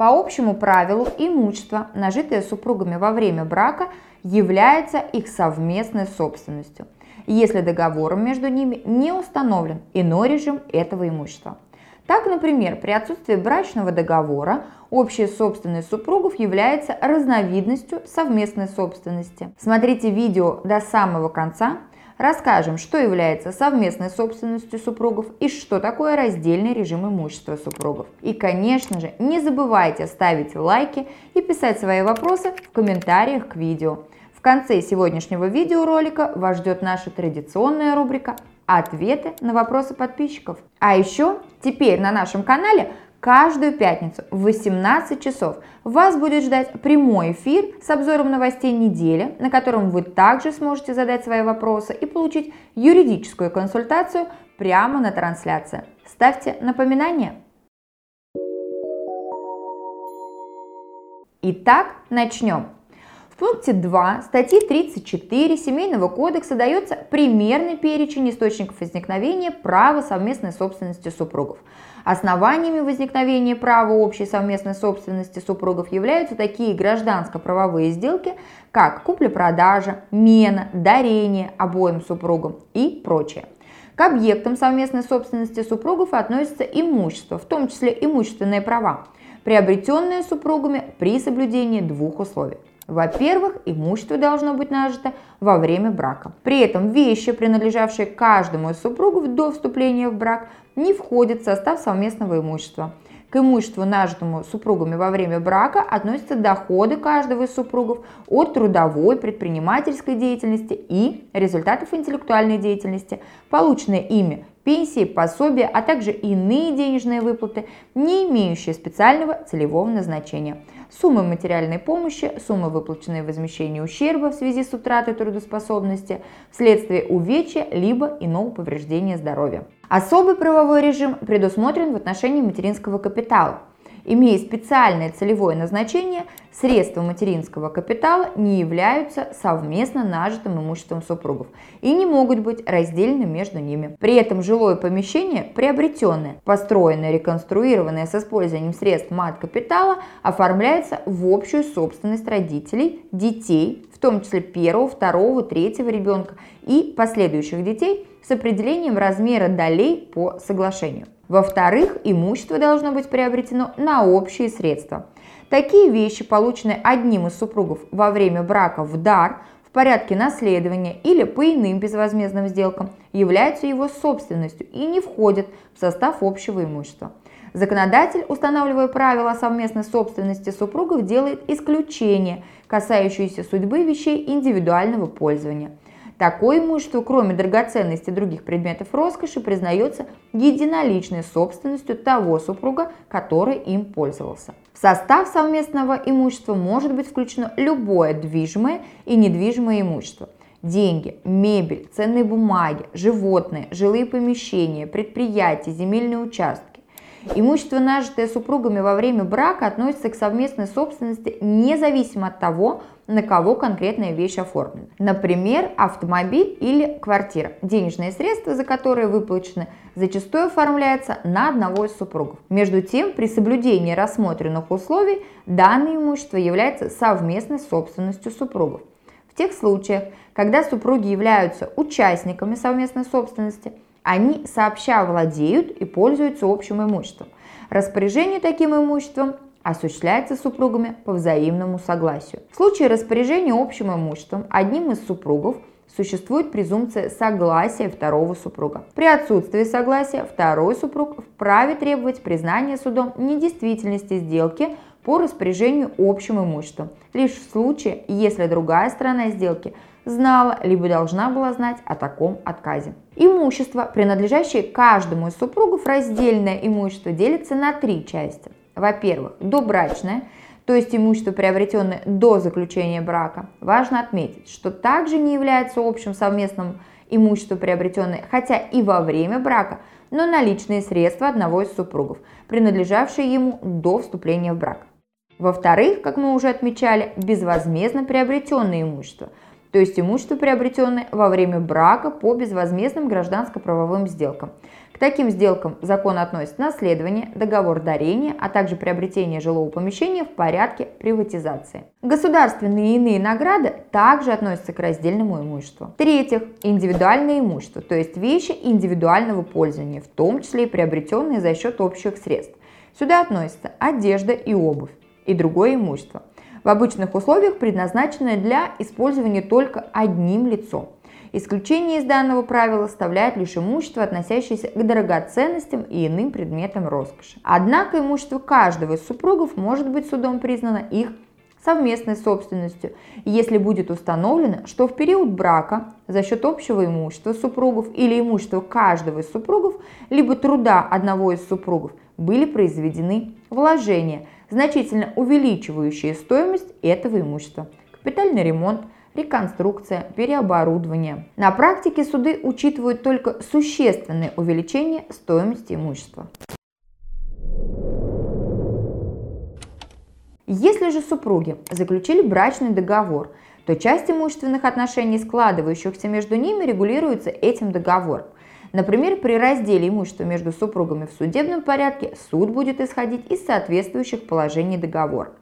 По общему правилу имущество, нажитое супругами во время брака, является их совместной собственностью, если договором между ними не установлен иной режим этого имущества. Так, например, при отсутствии брачного договора общая собственность супругов является разновидностью совместной собственности. Смотрите видео до самого конца, Расскажем, что является совместной собственностью супругов и что такое раздельный режим имущества супругов. И, конечно же, не забывайте ставить лайки и писать свои вопросы в комментариях к видео. В конце сегодняшнего видеоролика вас ждет наша традиционная рубрика «Ответы на вопросы подписчиков». А еще теперь на нашем канале каждую пятницу в 18 часов вас будет ждать прямой эфир с обзором новостей недели, на котором вы также сможете задать свои вопросы и получить юридическую консультацию прямо на трансляции. Ставьте напоминания. Итак, начнем пункте 2 статьи 34 Семейного кодекса дается примерный перечень источников возникновения права совместной собственности супругов. Основаниями возникновения права общей совместной собственности супругов являются такие гражданско-правовые сделки, как купля-продажа, мена, дарение обоим супругам и прочее. К объектам совместной собственности супругов относится имущество, в том числе имущественные права, приобретенные супругами при соблюдении двух условий. Во-первых, имущество должно быть нажито во время брака. При этом вещи, принадлежавшие каждому из супругов до вступления в брак, не входят в состав совместного имущества. К имуществу, нажитому супругами во время брака, относятся доходы каждого из супругов от трудовой, предпринимательской деятельности и результатов интеллектуальной деятельности, полученные ими пенсии, пособия, а также иные денежные выплаты, не имеющие специального целевого назначения – суммы материальной помощи, суммы, выплаченные в возмещении ущерба в связи с утратой трудоспособности, вследствие увечья либо иного повреждения здоровья. Особый правовой режим предусмотрен в отношении материнского капитала. Имея специальное целевое назначение, средства материнского капитала не являются совместно нажитым имуществом супругов и не могут быть раздельны между ними. При этом жилое помещение, приобретенное, построенное, реконструированное с использованием средств мат-капитала, оформляется в общую собственность родителей, детей, в том числе первого, второго, третьего ребенка и последующих детей с определением размера долей по соглашению. Во-вторых, имущество должно быть приобретено на общие средства. Такие вещи, полученные одним из супругов во время брака в дар, в порядке наследования или по иным безвозмездным сделкам, являются его собственностью и не входят в состав общего имущества. Законодатель, устанавливая правила совместной собственности супругов, делает исключение, касающиеся судьбы вещей индивидуального пользования – Такое имущество, кроме драгоценностей и других предметов роскоши, признается единоличной собственностью того супруга, который им пользовался. В состав совместного имущества может быть включено любое движимое и недвижимое имущество – деньги, мебель, ценные бумаги, животные, жилые помещения, предприятия, земельные участки. Имущество, нажитое супругами во время брака, относится к совместной собственности независимо от того, на кого конкретная вещь оформлена. Например, автомобиль или квартира. Денежные средства, за которые выплачены, зачастую оформляются на одного из супругов. Между тем, при соблюдении рассмотренных условий, данное имущество является совместной собственностью супругов. В тех случаях, когда супруги являются участниками совместной собственности, они сообща владеют и пользуются общим имуществом. Распоряжение таким имуществом осуществляется супругами по взаимному согласию. В случае распоряжения общим имуществом одним из супругов существует презумпция согласия второго супруга. При отсутствии согласия второй супруг вправе требовать признания судом недействительности сделки по распоряжению общим имуществом, лишь в случае, если другая сторона сделки знала либо должна была знать о таком отказе. Имущество, принадлежащее каждому из супругов, раздельное имущество делится на три части. Во-первых, добрачное, то есть имущество, приобретенное до заключения брака. Важно отметить, что также не является общим совместным имуществом, приобретенное хотя и во время брака, но наличные средства одного из супругов, принадлежавшие ему до вступления в брак. Во-вторых, как мы уже отмечали, безвозмездно приобретенное имущество, то есть имущество, приобретенное во время брака по безвозмездным гражданско-правовым сделкам – таким сделкам закон относит наследование, договор дарения, а также приобретение жилого помещения в порядке приватизации. Государственные и иные награды также относятся к раздельному имуществу. В-третьих, индивидуальное имущество, то есть вещи индивидуального пользования, в том числе и приобретенные за счет общих средств. Сюда относятся одежда и обувь и другое имущество, в обычных условиях предназначенное для использования только одним лицом. Исключение из данного правила составляет лишь имущество, относящееся к драгоценностям и иным предметам роскоши. Однако имущество каждого из супругов может быть судом признано их совместной собственностью, если будет установлено, что в период брака за счет общего имущества супругов или имущества каждого из супругов, либо труда одного из супругов были произведены вложения, значительно увеличивающие стоимость этого имущества. Капитальный ремонт – реконструкция, переоборудование. На практике суды учитывают только существенное увеличение стоимости имущества. Если же супруги заключили брачный договор, то часть имущественных отношений, складывающихся между ними, регулируется этим договором. Например, при разделе имущества между супругами в судебном порядке суд будет исходить из соответствующих положений договора.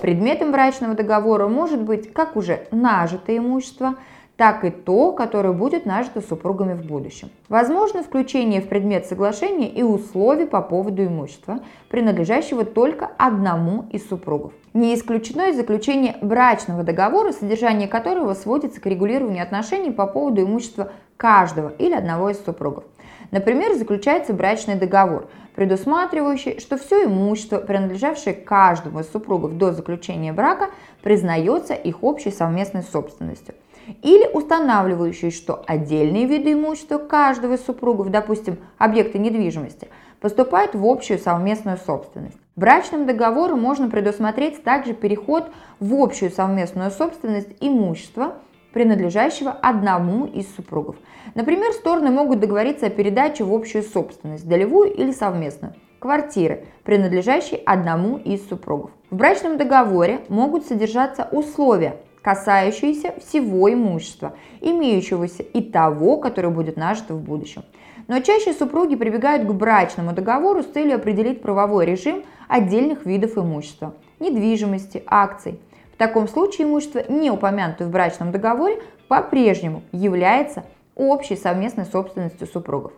Предметом брачного договора может быть как уже нажитое имущество, так и то, которое будет нажито супругами в будущем. Возможно включение в предмет соглашения и условий по поводу имущества, принадлежащего только одному из супругов. Не исключено и заключение брачного договора, содержание которого сводится к регулированию отношений по поводу имущества каждого или одного из супругов. Например, заключается брачный договор, предусматривающий, что все имущество, принадлежавшее каждому из супругов до заключения брака, признается их общей совместной собственностью. Или устанавливающий, что отдельные виды имущества каждого из супругов, допустим, объекты недвижимости, поступают в общую совместную собственность. Брачным договором можно предусмотреть также переход в общую совместную собственность имущества, принадлежащего одному из супругов. Например, стороны могут договориться о передаче в общую собственность, долевую или совместную, квартиры, принадлежащей одному из супругов. В брачном договоре могут содержаться условия, касающиеся всего имущества, имеющегося и того, которое будет нажито в будущем. Но чаще супруги прибегают к брачному договору с целью определить правовой режим отдельных видов имущества, недвижимости, акций – в таком случае имущество, не упомянутое в брачном договоре, по-прежнему является общей совместной собственностью супругов.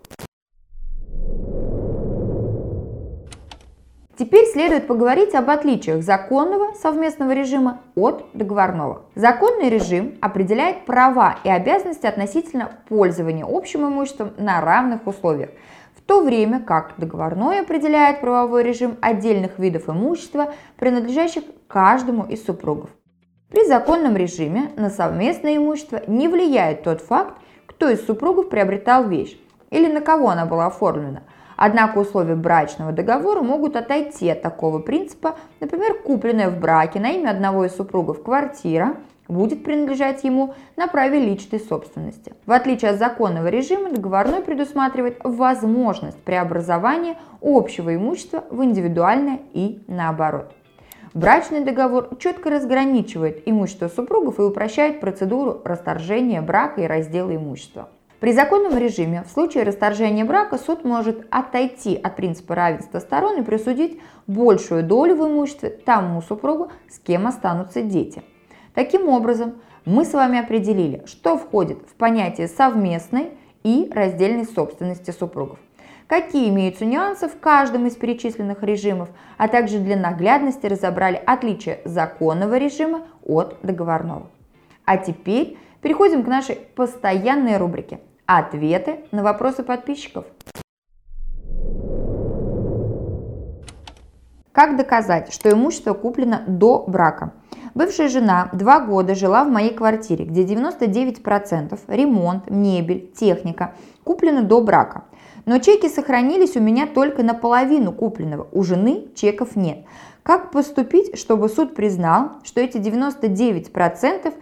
Теперь следует поговорить об отличиях законного совместного режима от договорного. Законный режим определяет права и обязанности относительно пользования общим имуществом на равных условиях – то время как договорной определяет правовой режим отдельных видов имущества, принадлежащих каждому из супругов. При законном режиме на совместное имущество не влияет тот факт, кто из супругов приобретал вещь или на кого она была оформлена. Однако условия брачного договора могут отойти от такого принципа, например, купленная в браке на имя одного из супругов квартира будет принадлежать ему на праве личной собственности. В отличие от законного режима, договорной предусматривает возможность преобразования общего имущества в индивидуальное и наоборот. Брачный договор четко разграничивает имущество супругов и упрощает процедуру расторжения брака и раздела имущества. При законном режиме в случае расторжения брака суд может отойти от принципа равенства сторон и присудить большую долю в имуществе тому супругу, с кем останутся дети – Таким образом, мы с вами определили, что входит в понятие совместной и раздельной собственности супругов. Какие имеются нюансы в каждом из перечисленных режимов, а также для наглядности разобрали отличия законного режима от договорного. А теперь переходим к нашей постоянной рубрике «Ответы на вопросы подписчиков». Как доказать, что имущество куплено до брака? Бывшая жена два года жила в моей квартире, где 99% ремонт, мебель, техника куплены до брака. Но чеки сохранились у меня только наполовину купленного, у жены чеков нет. Как поступить, чтобы суд признал, что эти 99%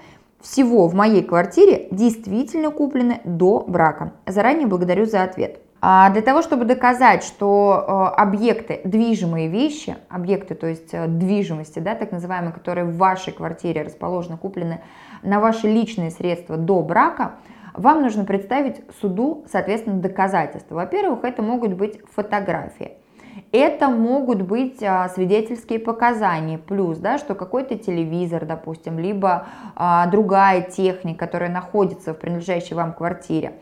всего в моей квартире действительно куплены до брака? Заранее благодарю за ответ. А для того, чтобы доказать, что э, объекты, движимые вещи, объекты, то есть э, движимости, да, так называемые, которые в вашей квартире расположены, куплены на ваши личные средства до брака, вам нужно представить суду, соответственно, доказательства. Во-первых, это могут быть фотографии. Это могут быть а, свидетельские показания, плюс, да, что какой-то телевизор, допустим, либо а, другая техника, которая находится в принадлежащей вам квартире.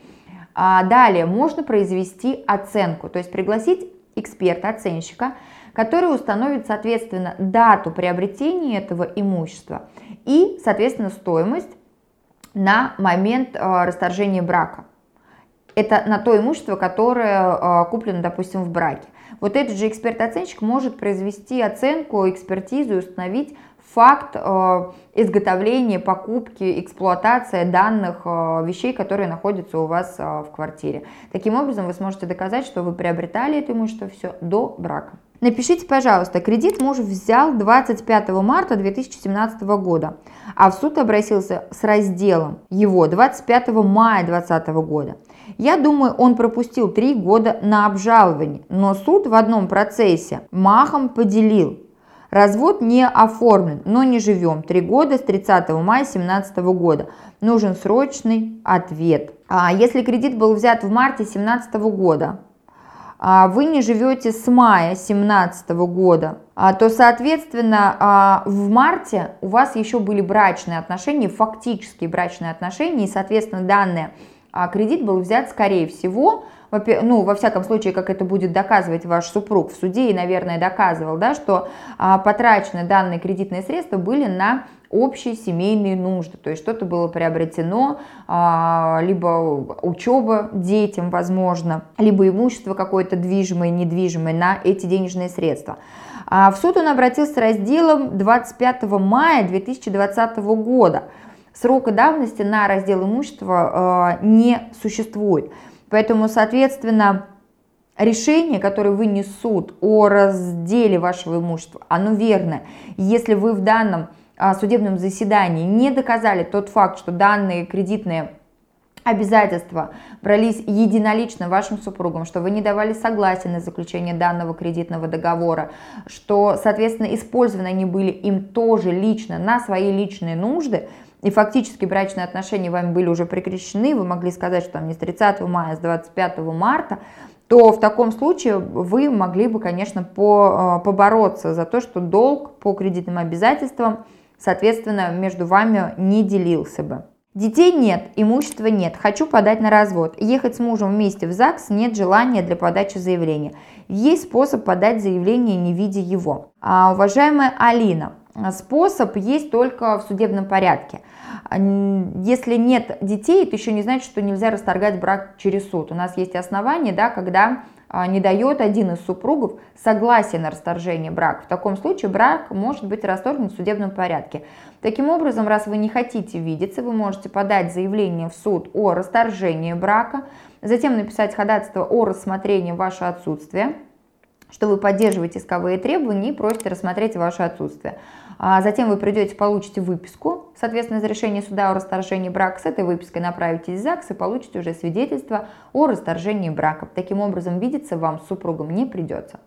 А далее можно произвести оценку, то есть пригласить эксперта, оценщика, который установит, соответственно, дату приобретения этого имущества и, соответственно, стоимость на момент э, расторжения брака. Это на то имущество, которое э, куплено, допустим, в браке. Вот этот же эксперт-оценщик может произвести оценку, экспертизу и установить факт э, изготовления, покупки, эксплуатации данных э, вещей, которые находятся у вас э, в квартире. Таким образом, вы сможете доказать, что вы приобретали это имущество все до брака. Напишите, пожалуйста, кредит муж взял 25 марта 2017 года, а в суд обратился с разделом его 25 мая 2020 года. Я думаю, он пропустил три года на обжалование, но суд в одном процессе махом поделил Развод не оформлен, но не живем. Три года с 30 мая 2017 года. Нужен срочный ответ. А если кредит был взят в марте 2017 года, а вы не живете с мая 2017 года, а, то, соответственно, а, в марте у вас еще были брачные отношения, фактические брачные отношения, и, соответственно, данный кредит был взят, скорее всего, ну, во всяком случае, как это будет доказывать ваш супруг в суде, и, наверное, доказывал, да, что а, потрачены данные кредитные средства были на общие семейные нужды, то есть что-то было приобретено, а, либо учеба детям, возможно, либо имущество какое-то движимое, недвижимое на эти денежные средства. А в суд он обратился с разделом 25 мая 2020 года. Срока давности на раздел имущества э, не существует. Поэтому, соответственно, решение, которое вынес суд о разделе вашего имущества, оно верное. Если вы в данном а, судебном заседании не доказали тот факт, что данные кредитные обязательства брались единолично вашим супругом, что вы не давали согласия на заключение данного кредитного договора, что, соответственно, использованы они были им тоже лично на свои личные нужды, и фактически брачные отношения вами были уже прекращены, вы могли сказать, что там не с 30 мая, а с 25 марта, то в таком случае вы могли бы, конечно, по, э, побороться за то, что долг по кредитным обязательствам, соответственно, между вами не делился бы. Детей нет, имущества нет, хочу подать на развод. Ехать с мужем вместе в ЗАГС нет желания для подачи заявления. Есть способ подать заявление, не видя его. А, уважаемая Алина, способ есть только в судебном порядке. Если нет детей, это еще не значит, что нельзя расторгать брак через суд. У нас есть основания, да, когда а, не дает один из супругов согласие на расторжение брака. В таком случае брак может быть расторгнут в судебном порядке. Таким образом, раз вы не хотите видеться, вы можете подать заявление в суд о расторжении брака, затем написать ходатайство о рассмотрении вашего отсутствия, что вы поддерживаете исковые требования и просите рассмотреть ваше отсутствие. А затем вы придете, получите выписку, соответственно, из решения суда о расторжении брака. С этой выпиской направитесь в ЗАГС и получите уже свидетельство о расторжении брака. Таким образом, видеться вам с супругом не придется.